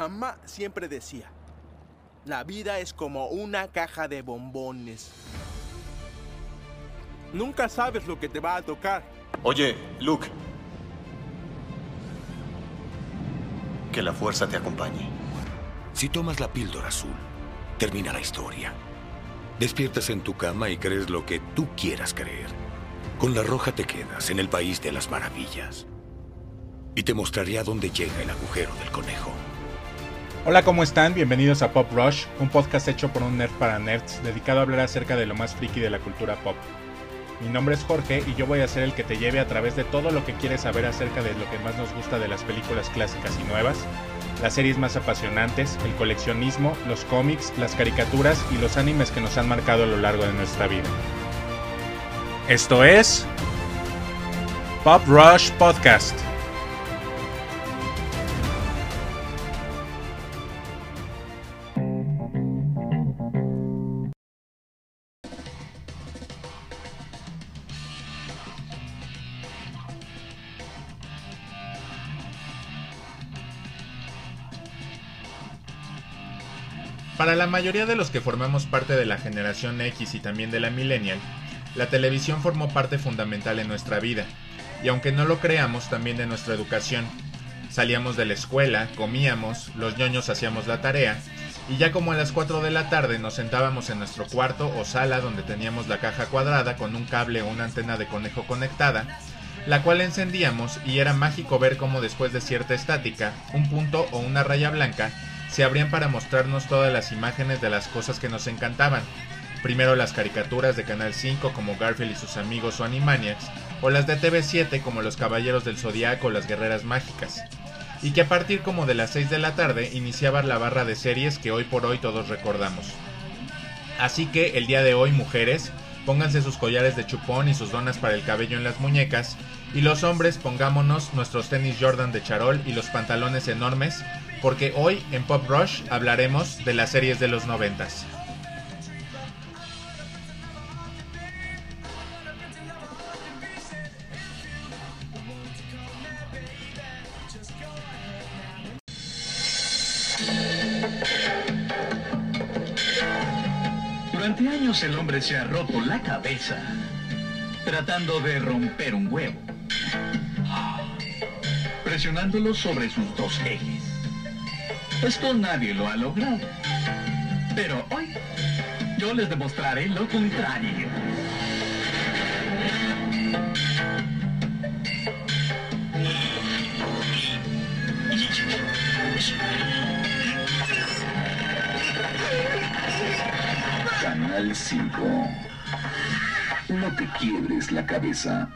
Mamá siempre decía, la vida es como una caja de bombones. Nunca sabes lo que te va a tocar. Oye, Luke. Que la fuerza te acompañe. Si tomas la píldora azul, termina la historia. Despiertas en tu cama y crees lo que tú quieras creer. Con la roja te quedas en el país de las maravillas. Y te mostraré a dónde llega el agujero del conejo. Hola, ¿cómo están? Bienvenidos a Pop Rush, un podcast hecho por un nerd para nerds, dedicado a hablar acerca de lo más friki de la cultura pop. Mi nombre es Jorge y yo voy a ser el que te lleve a través de todo lo que quieres saber acerca de lo que más nos gusta de las películas clásicas y nuevas, las series más apasionantes, el coleccionismo, los cómics, las caricaturas y los animes que nos han marcado a lo largo de nuestra vida. Esto es Pop Rush Podcast. Para la mayoría de los que formamos parte de la generación X y también de la millennial, la televisión formó parte fundamental en nuestra vida, y aunque no lo creamos, también de nuestra educación. Salíamos de la escuela, comíamos, los ñoños hacíamos la tarea, y ya como a las 4 de la tarde nos sentábamos en nuestro cuarto o sala donde teníamos la caja cuadrada con un cable o una antena de conejo conectada, la cual encendíamos y era mágico ver cómo después de cierta estática, un punto o una raya blanca se abrían para mostrarnos todas las imágenes de las cosas que nos encantaban. Primero las caricaturas de Canal 5 como Garfield y sus amigos o Animaniacs, o las de TV7 como Los Caballeros del Zodiaco o Las Guerreras Mágicas. Y que a partir como de las 6 de la tarde iniciaba la barra de series que hoy por hoy todos recordamos. Así que el día de hoy, mujeres, pónganse sus collares de chupón y sus donas para el cabello en las muñecas, y los hombres pongámonos nuestros tenis Jordan de charol y los pantalones enormes porque hoy en Pop Rush hablaremos de las series de los noventas. Durante años el hombre se ha roto la cabeza tratando de romper un huevo, presionándolo sobre sus dos ejes. Esto nadie lo ha logrado. Pero hoy yo les demostraré lo contrario. Canal 5. No te quiebres la cabeza.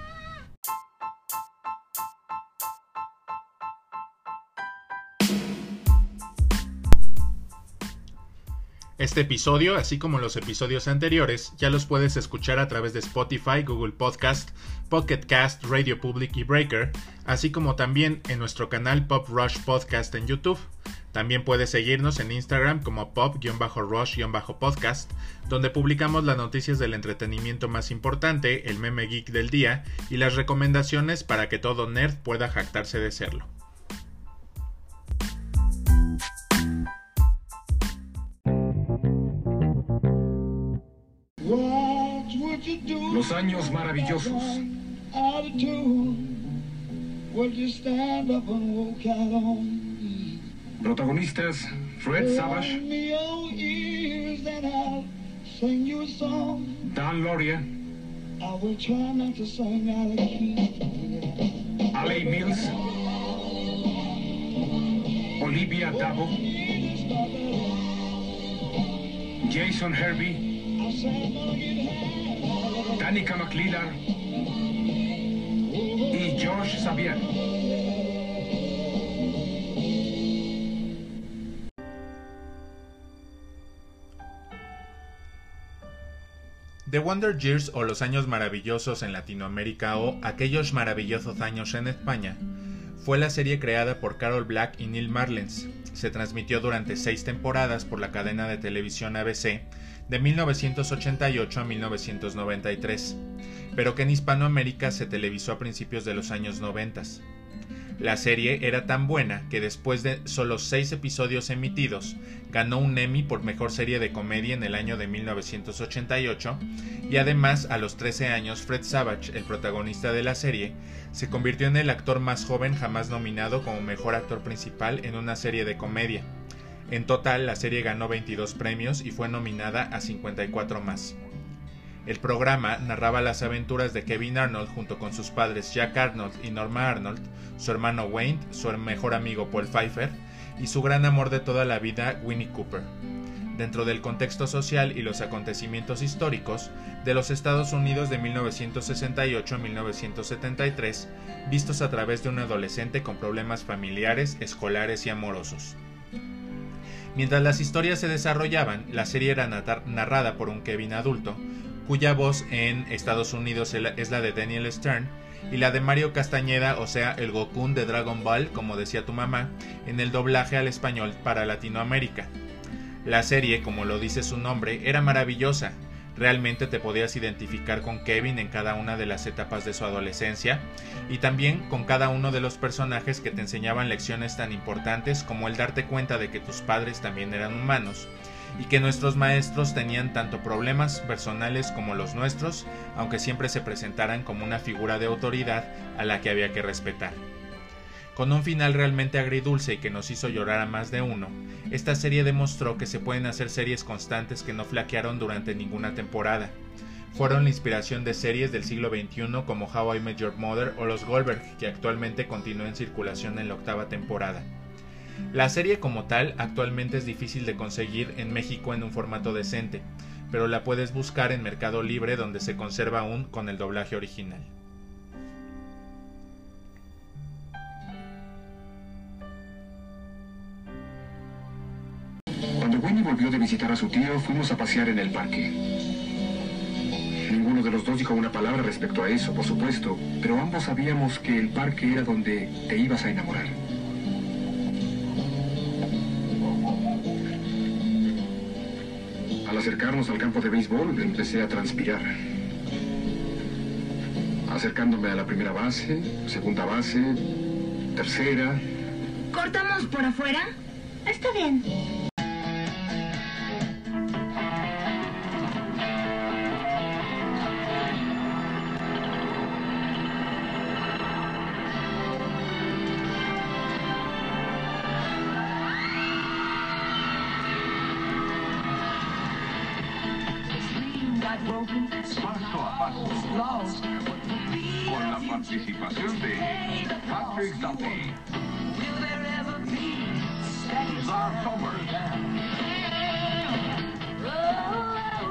Este episodio, así como los episodios anteriores, ya los puedes escuchar a través de Spotify, Google Podcast, Pocket Cast, Radio Public y Breaker, así como también en nuestro canal Pop Rush Podcast en YouTube. También puedes seguirnos en Instagram como pop-rush-podcast, donde publicamos las noticias del entretenimiento más importante, el meme geek del día y las recomendaciones para que todo nerd pueda jactarse de serlo. Años maravillosos. Protagonistas Fred Savage, Dan Loria, Ali Mills, Olivia Dabo, Jason Herbie, Danica McLeod y George Xavier. The Wonder Years o Los Años Maravillosos en Latinoamérica o Aquellos Maravillosos Años en España fue la serie creada por Carol Black y Neil Marlens. Se transmitió durante seis temporadas por la cadena de televisión ABC de 1988 a 1993, pero que en Hispanoamérica se televisó a principios de los años 90. La serie era tan buena que después de solo seis episodios emitidos, ganó un Emmy por Mejor Serie de Comedia en el año de 1988 y además a los 13 años Fred Savage, el protagonista de la serie, se convirtió en el actor más joven jamás nominado como Mejor Actor Principal en una serie de comedia. En total, la serie ganó 22 premios y fue nominada a 54 más. El programa narraba las aventuras de Kevin Arnold junto con sus padres Jack Arnold y Norma Arnold, su hermano Wayne, su mejor amigo Paul Pfeiffer y su gran amor de toda la vida Winnie Cooper. Dentro del contexto social y los acontecimientos históricos de los Estados Unidos de 1968 a 1973, vistos a través de un adolescente con problemas familiares, escolares y amorosos. Mientras las historias se desarrollaban, la serie era narrada por un Kevin adulto, cuya voz en Estados Unidos es la de Daniel Stern, y la de Mario Castañeda, o sea, el Goku de Dragon Ball, como decía tu mamá, en el doblaje al español para Latinoamérica. La serie, como lo dice su nombre, era maravillosa. Realmente te podías identificar con Kevin en cada una de las etapas de su adolescencia y también con cada uno de los personajes que te enseñaban lecciones tan importantes como el darte cuenta de que tus padres también eran humanos y que nuestros maestros tenían tanto problemas personales como los nuestros, aunque siempre se presentaran como una figura de autoridad a la que había que respetar. Con un final realmente agridulce y que nos hizo llorar a más de uno, esta serie demostró que se pueden hacer series constantes que no flaquearon durante ninguna temporada. Fueron la inspiración de series del siglo XXI como How I Met Your Mother o Los Goldberg, que actualmente continúa en circulación en la octava temporada. La serie como tal actualmente es difícil de conseguir en México en un formato decente, pero la puedes buscar en Mercado Libre donde se conserva aún con el doblaje original. Cuando Winnie volvió de visitar a su tío, fuimos a pasear en el parque. Ninguno de los dos dijo una palabra respecto a eso, por supuesto, pero ambos sabíamos que el parque era donde te ibas a enamorar. Al acercarnos al campo de béisbol, empecé a transpirar. Acercándome a la primera base, segunda base, tercera. ¿Cortamos por afuera? Está bien. Zar Somers.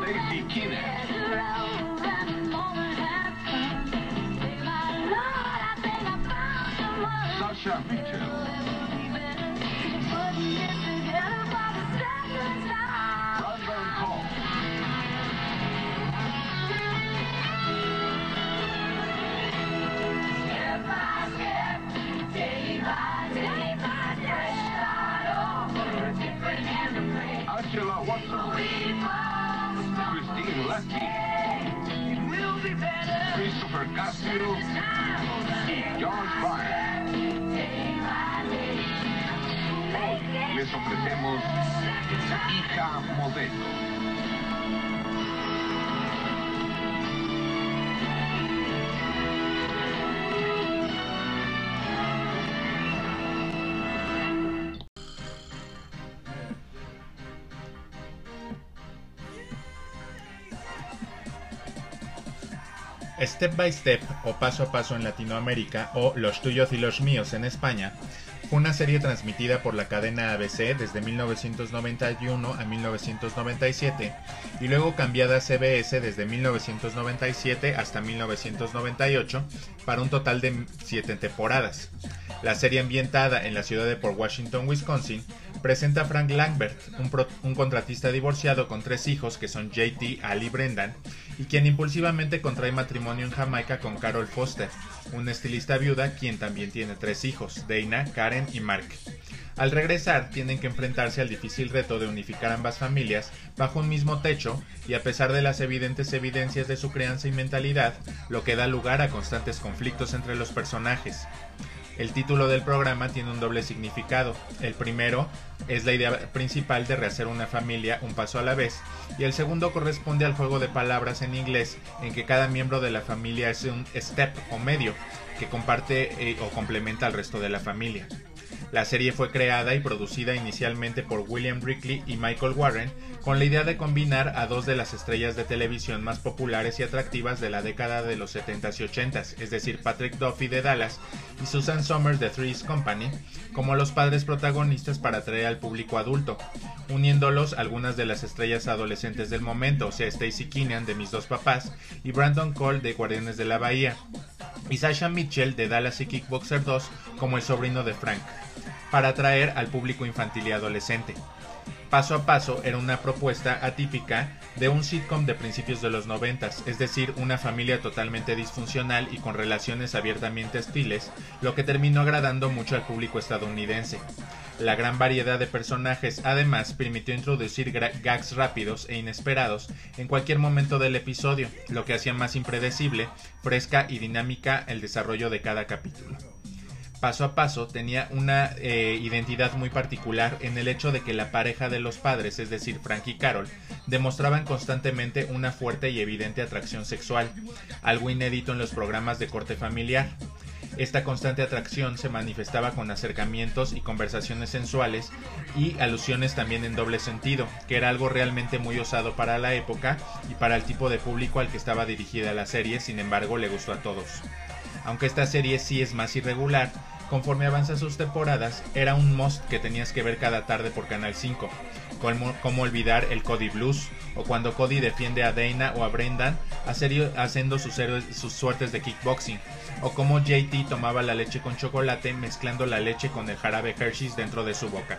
Daisy Keenan. Sasha Castillo y. Hoy les ofrecemos Hija Modelo. Step by Step o Paso a Paso en Latinoamérica o Los tuyos y los míos en España fue una serie transmitida por la cadena ABC desde 1991 a 1997 y luego cambiada a CBS desde 1997 hasta 1998 para un total de 7 temporadas. La serie ambientada en la ciudad de Port Washington, Wisconsin, presenta a Frank Langbert, un, un contratista divorciado con tres hijos que son JT, Ali y Brendan, y quien impulsivamente contrae matrimonio en Jamaica con Carol Foster, una estilista viuda quien también tiene tres hijos, Dana, Karen y Mark. Al regresar, tienen que enfrentarse al difícil reto de unificar ambas familias bajo un mismo techo y a pesar de las evidentes evidencias de su crianza y mentalidad, lo que da lugar a constantes conflictos entre los personajes. El título del programa tiene un doble significado. El primero es la idea principal de rehacer una familia un paso a la vez, y el segundo corresponde al juego de palabras en inglés en que cada miembro de la familia es un step o medio que comparte eh, o complementa al resto de la familia. La serie fue creada y producida inicialmente por William Brickley y Michael Warren con la idea de combinar a dos de las estrellas de televisión más populares y atractivas de la década de los 70s y 80s, es decir, Patrick Duffy de Dallas y Susan Somers de Three's Company, como los padres protagonistas para atraer al público adulto, uniéndolos algunas de las estrellas adolescentes del momento, o sea, Stacy Keenan de Mis Dos Papás y Brandon Cole de Guardianes de la Bahía, y Sasha Mitchell de Dallas y Kickboxer 2 como el sobrino de Frank para atraer al público infantil y adolescente. Paso a Paso era una propuesta atípica de un sitcom de principios de los noventas, es decir, una familia totalmente disfuncional y con relaciones abiertamente hostiles, lo que terminó agradando mucho al público estadounidense. La gran variedad de personajes además permitió introducir gags rápidos e inesperados en cualquier momento del episodio, lo que hacía más impredecible, fresca y dinámica el desarrollo de cada capítulo paso a paso tenía una eh, identidad muy particular en el hecho de que la pareja de los padres, es decir, Frank y Carol, demostraban constantemente una fuerte y evidente atracción sexual, algo inédito en los programas de corte familiar. Esta constante atracción se manifestaba con acercamientos y conversaciones sensuales y alusiones también en doble sentido, que era algo realmente muy osado para la época y para el tipo de público al que estaba dirigida la serie, sin embargo le gustó a todos. Aunque esta serie sí es más irregular, conforme avanza sus temporadas, era un must que tenías que ver cada tarde por Canal 5. Como, olvidar el Cody Blues, o cuando Cody defiende a Dana o a Brendan haciendo sus, sus suertes de kickboxing, o como JT tomaba la leche con chocolate mezclando la leche con el jarabe Hershey's dentro de su boca.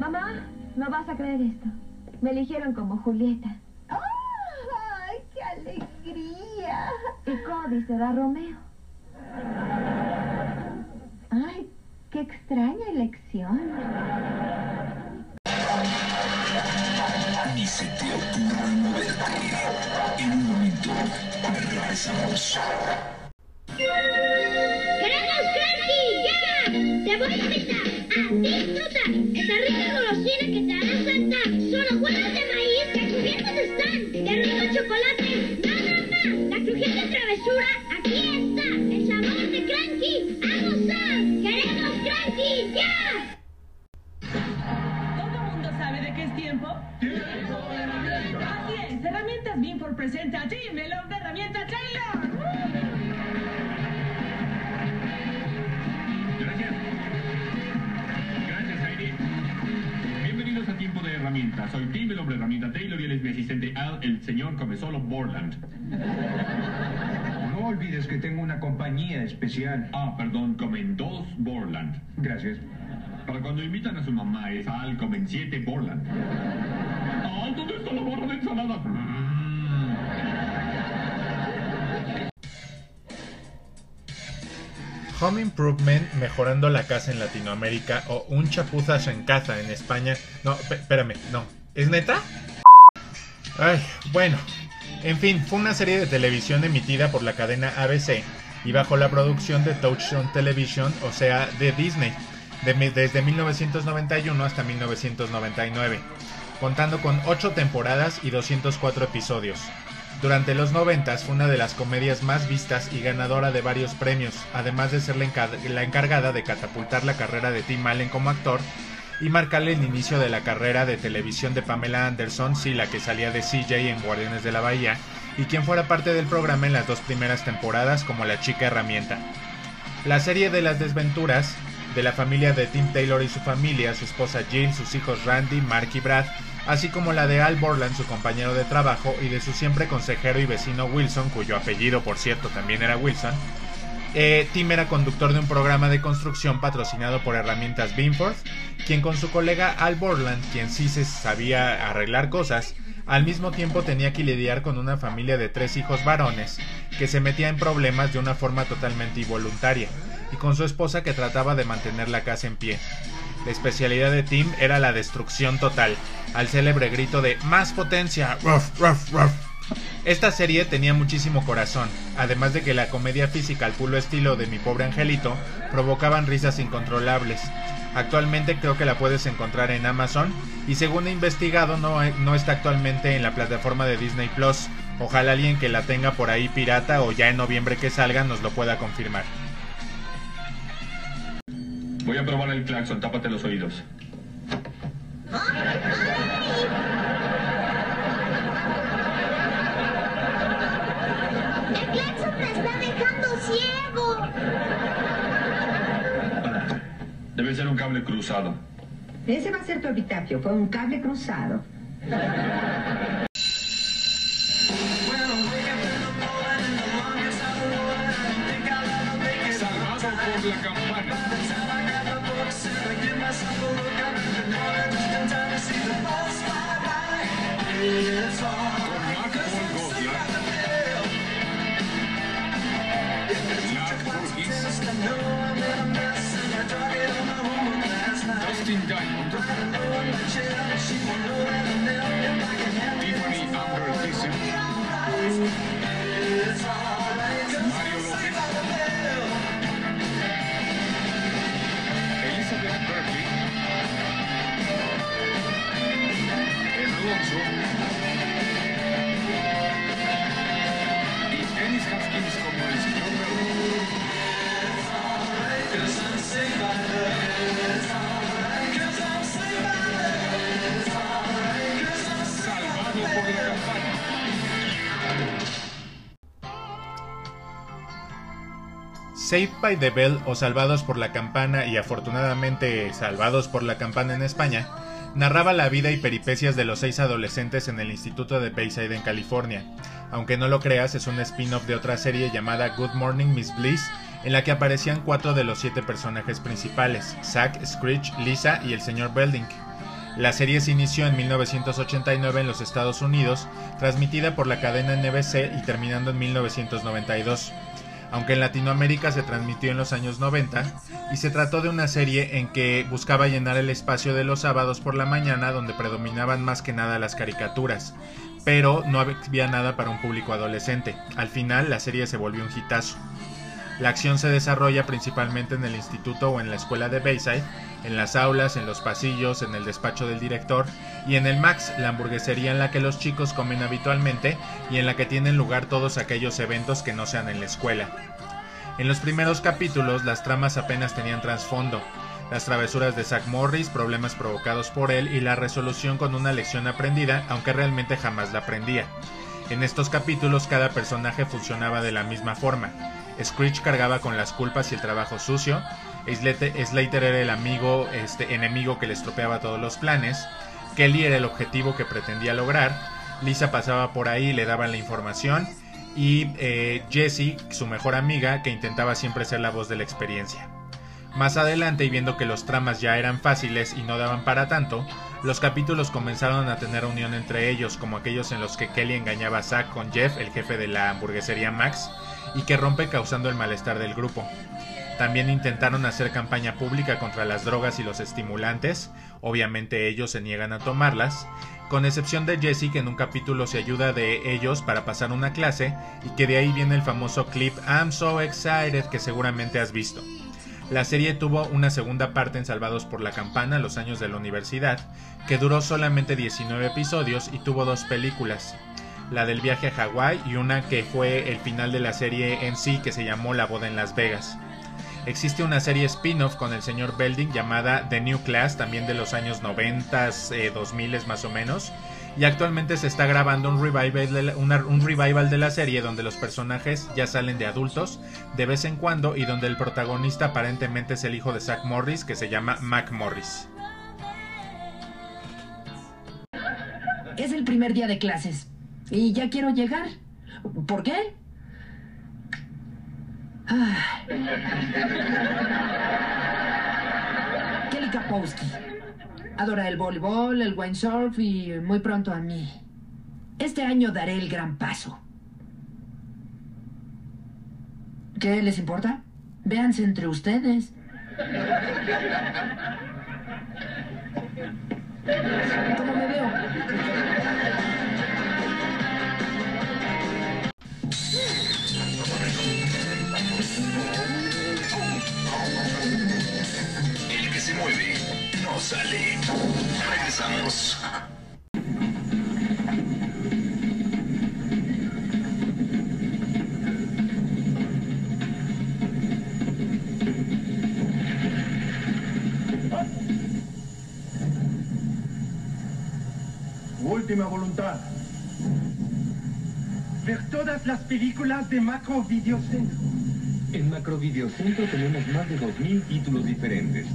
Mamá, no vas a creer esto. Me eligieron como Julieta. ¡Ay, qué alegría! Y Cody será Romeo. Ay, qué extraña elección. Ni se te ocurra moverte. En un momento regresamos. ¡Queremos cranky! ¡Ya! ¡Te voy a invitar a disfrutar esa rica golosina que te hará saltar! ¡Solo huevos de maíz que crujientes están! ¡Qué rico chocolate! Travesura! ¡Aquí está! ¡El sabor de cranky! ¡A gozar! ¡Queremos cranky! ¡Ya! ¿Todo el mundo sabe de qué es tiempo? ¡Tiempo de herramientas! Así es, Herramientas Binford presenta a ti, Melón de Herramienta Taylor. Gracias. Gracias, Heidi. Bienvenidos a Tiempo de Herramientas. Soy Tim, el hombre herramienta Taylor, y él es mi asistente Al, el señor Comesolo Borland. No olvides que tengo una compañía especial. Ah, perdón, Comen 2 Borland. Gracias. Para cuando invitan a su mamá es Al Comen 7 Borland. Al, ¿dónde está la barra de ensalada? Home Improvement mejorando la casa en Latinoamérica o Un chapuzas en casa en España. No, espérame, no. ¿Es neta? Ay, bueno. En fin, fue una serie de televisión emitida por la cadena ABC y bajo la producción de Touchstone Television, o sea, de Disney, desde 1991 hasta 1999, contando con 8 temporadas y 204 episodios. Durante los 90 fue una de las comedias más vistas y ganadora de varios premios, además de ser la, la, encargada de catapultar la carrera de Tim Allen como actor y marcarle el inicio de la carrera de televisión de Pamela Anderson, sí, la que salía de CJ en Guardianes de la Bahía, y quien fuera parte del programa en las dos primeras temporadas como la chica herramienta. La serie de las desventuras de la familia de Tim Taylor y su familia, su esposa Jill, sus hijos Randy, Mark y Brad, así como la de Al Borland, su compañero de trabajo, y de su siempre consejero y vecino Wilson, cuyo apellido por cierto también era Wilson. Eh, Tim era conductor de un programa de construcción patrocinado por Herramientas Binford, quien con su colega Al Borland, quien sí se sabía arreglar cosas, al mismo tiempo tenía que lidiar con una familia de tres hijos varones, que se metía en problemas de una forma totalmente involuntaria, y con su esposa que trataba de mantener la casa en pie. La especialidad de Tim era la destrucción total, al célebre grito de ¡Más potencia! Ruff, ruff, ruff. Esta serie tenía muchísimo corazón, además de que la comedia física al puro estilo de mi pobre angelito provocaban risas incontrolables. Actualmente creo que la puedes encontrar en Amazon y según he investigado no, no está actualmente en la plataforma de Disney Plus. Ojalá alguien que la tenga por ahí pirata o ya en noviembre que salga nos lo pueda confirmar. Voy a probar el claxon, tápate los oídos. ¡El claxon me está dejando ciego! Debe ser un cable cruzado. Ese va a ser tu epitafio, fue un cable cruzado. Diamond. Saved by the Bell o Salvados por la Campana y afortunadamente Salvados por la Campana en España, narraba la vida y peripecias de los seis adolescentes en el Instituto de Bayside en California. Aunque no lo creas, es un spin-off de otra serie llamada Good Morning Miss Bliss, en la que aparecían cuatro de los siete personajes principales, Zack, Screech, Lisa y el señor Belding. La serie se inició en 1989 en los Estados Unidos, transmitida por la cadena NBC y terminando en 1992 aunque en Latinoamérica se transmitió en los años 90, y se trató de una serie en que buscaba llenar el espacio de los sábados por la mañana donde predominaban más que nada las caricaturas, pero no había nada para un público adolescente. Al final la serie se volvió un hitazo. La acción se desarrolla principalmente en el instituto o en la escuela de Bayside, en las aulas, en los pasillos, en el despacho del director y en el Max, la hamburguesería en la que los chicos comen habitualmente y en la que tienen lugar todos aquellos eventos que no sean en la escuela. En los primeros capítulos las tramas apenas tenían trasfondo, las travesuras de Zack Morris, problemas provocados por él y la resolución con una lección aprendida, aunque realmente jamás la aprendía. En estos capítulos cada personaje funcionaba de la misma forma. Screech cargaba con las culpas y el trabajo sucio, Slater era el amigo, este, enemigo que le estropeaba todos los planes, Kelly era el objetivo que pretendía lograr, Lisa pasaba por ahí y le daba la información, y eh, Jessie, su mejor amiga, que intentaba siempre ser la voz de la experiencia. Más adelante, y viendo que los tramas ya eran fáciles y no daban para tanto, los capítulos comenzaron a tener unión entre ellos, como aquellos en los que Kelly engañaba a Zack con Jeff, el jefe de la hamburguesería Max, y que rompe causando el malestar del grupo. También intentaron hacer campaña pública contra las drogas y los estimulantes, obviamente ellos se niegan a tomarlas, con excepción de Jesse que en un capítulo se ayuda de ellos para pasar una clase y que de ahí viene el famoso clip I'm so excited que seguramente has visto. La serie tuvo una segunda parte en Salvados por la Campana, Los años de la universidad, que duró solamente 19 episodios y tuvo dos películas, la del viaje a Hawái y una que fue el final de la serie en sí que se llamó La boda en Las Vegas. Existe una serie spin-off con el señor Belding llamada The New Class, también de los años 90, eh, 2000 más o menos. Y actualmente se está grabando un revival, de la, una, un revival de la serie donde los personajes ya salen de adultos de vez en cuando y donde el protagonista aparentemente es el hijo de Zack Morris que se llama Mac Morris. Es el primer día de clases y ya quiero llegar. ¿Por qué? Ah. Kelly Kapowski. Adora el voleibol, el windsurf y muy pronto a mí. Este año daré el gran paso. ¿Qué les importa? Véanse entre ustedes. ¿Cómo me veo? Sale. Regresamos. Última voluntad. Ver todas las películas de Macro Videocentro. En Macro Videocentro tenemos más de 2.000 títulos diferentes.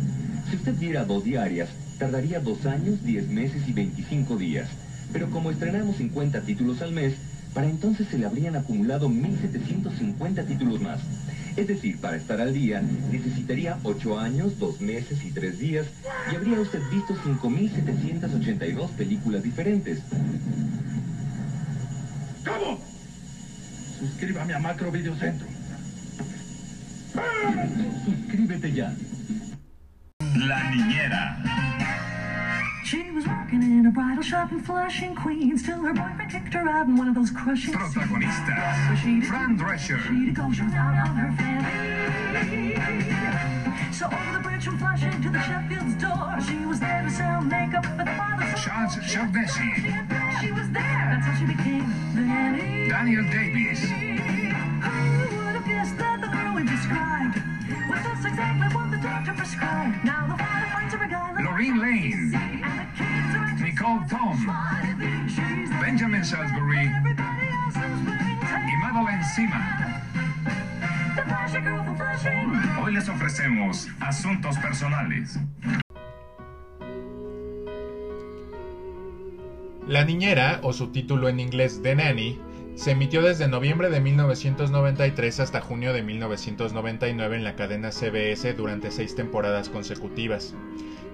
Si usted viera dos diarias, tardaría dos años, 10 meses y 25 días. Pero como estrenamos 50 títulos al mes, para entonces se le habrían acumulado 1.750 títulos más. Es decir, para estar al día, necesitaría 8 años, 2 meses y 3 días, y habría usted visto 5.782 películas diferentes. ¿Cómo? Suscríbame a Macro Videocentro. Suscríbete ya. La niñera. She was working in a bridal shop in Flushing, Queens, till her boyfriend kicked her out in one of those crushing Protagonistas. Fran Drescher. She go, she was out on her fanny. So over the bridge from Flushing to the Sheffield's door, she was there to sell makeup for the father's Charles Chavdessi. She was there. That's how she became the nanny. Daniel Davis. Lorraine Lane. Nicole Tom. Benjamin Salisbury. Y from Flushing. Hoy les ofrecemos asuntos personales. La Niñera, o su título en inglés The Nanny, se emitió desde noviembre de 1993 hasta junio de 1999 en la cadena CBS durante seis temporadas consecutivas.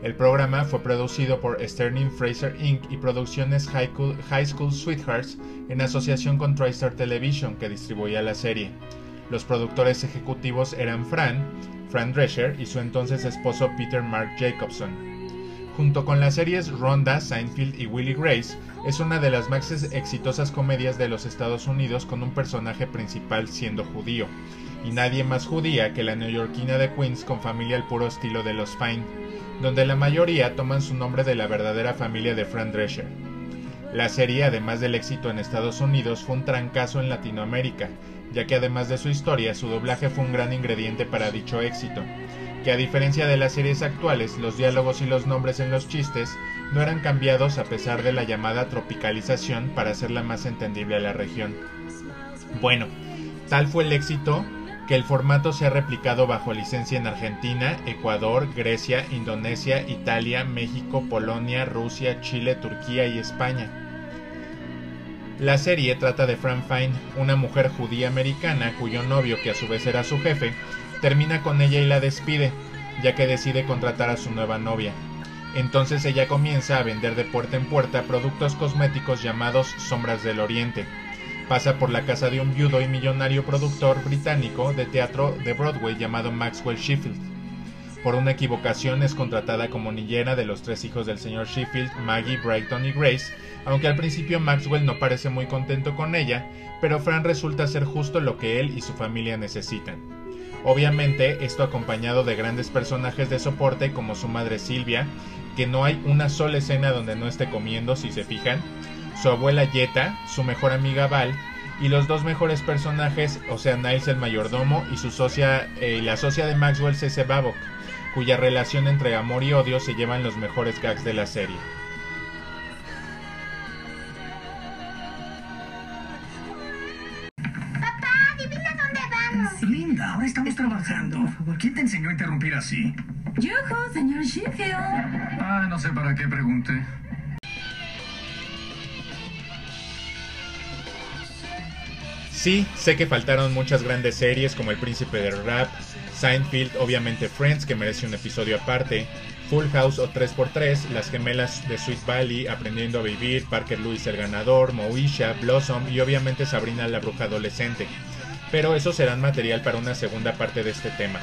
El programa fue producido por Sterling Fraser Inc. y Producciones High School, Sweethearts en asociación con TriStar Television que distribuía la serie. Los productores ejecutivos eran Fran, Fran Drescher y su entonces esposo Peter Mark Jacobson. Junto con las series Ronda, Seinfeld y Willie Grace, es una de las más exitosas comedias de los Estados Unidos con un personaje principal siendo judío, y nadie más judía que la neoyorquina de Queens con familia al puro estilo de los Fine, donde la mayoría toman su nombre de la verdadera familia de Fran Drescher. La serie, además del éxito en Estados Unidos, fue un trancazo en Latinoamérica, ya que además de su historia, su doblaje fue un gran ingrediente para dicho éxito, que a diferencia de las series actuales, los diálogos y los nombres en los chistes no eran cambiados a pesar de la llamada tropicalización para hacerla más entendible a la región. Bueno, tal fue el éxito que el formato se ha replicado bajo licencia en Argentina, Ecuador, Grecia, Indonesia, Italia, México, Polonia, Rusia, Chile, Turquía y España. La serie trata de Fran Fine, una mujer judía americana cuyo novio, que a su vez era su jefe, termina con ella y la despide, ya que decide contratar a su nueva novia. Entonces ella comienza a vender de puerta en puerta productos cosméticos llamados Sombras del Oriente. Pasa por la casa de un viudo y millonario productor británico de teatro de Broadway llamado Maxwell Sheffield. Por una equivocación es contratada como niñera de los tres hijos del señor Sheffield, Maggie, Brighton y Grace, aunque al principio Maxwell no parece muy contento con ella, pero Fran resulta ser justo lo que él y su familia necesitan. Obviamente, esto acompañado de grandes personajes de soporte como su madre Silvia, que no hay una sola escena donde no esté comiendo si se fijan, su abuela Yeta, su mejor amiga Val, y los dos mejores personajes, o sea Niles el mayordomo y su socia, eh, la socia de Maxwell Cece Babok, cuya relación entre amor y odio se llevan los mejores gags de la serie. Interrumpir así? Señor Sheffield. Ah, no sé para qué pregunté. Sí, sé que faltaron muchas grandes series como El Príncipe del Rap, Seinfeld, obviamente Friends, que merece un episodio aparte, Full House o 3x3, Las Gemelas de Sweet Valley, Aprendiendo a Vivir, Parker Lewis el Ganador, Moesha, Blossom y obviamente Sabrina la Bruja Adolescente. Pero eso serán material para una segunda parte de este tema.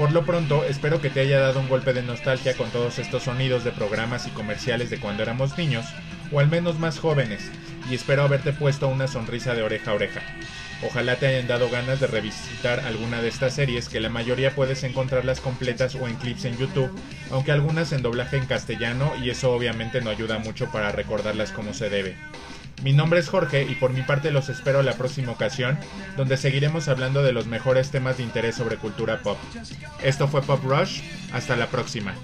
Por lo pronto, espero que te haya dado un golpe de nostalgia con todos estos sonidos de programas y comerciales de cuando éramos niños, o al menos más jóvenes, y espero haberte puesto una sonrisa de oreja a oreja. Ojalá te hayan dado ganas de revisitar alguna de estas series, que la mayoría puedes encontrarlas completas o en clips en YouTube, aunque algunas en doblaje en castellano y eso obviamente no ayuda mucho para recordarlas como se debe. Mi nombre es Jorge y por mi parte los espero la próxima ocasión, donde seguiremos hablando de los mejores temas de interés sobre cultura pop. Esto fue Pop Rush, hasta la próxima.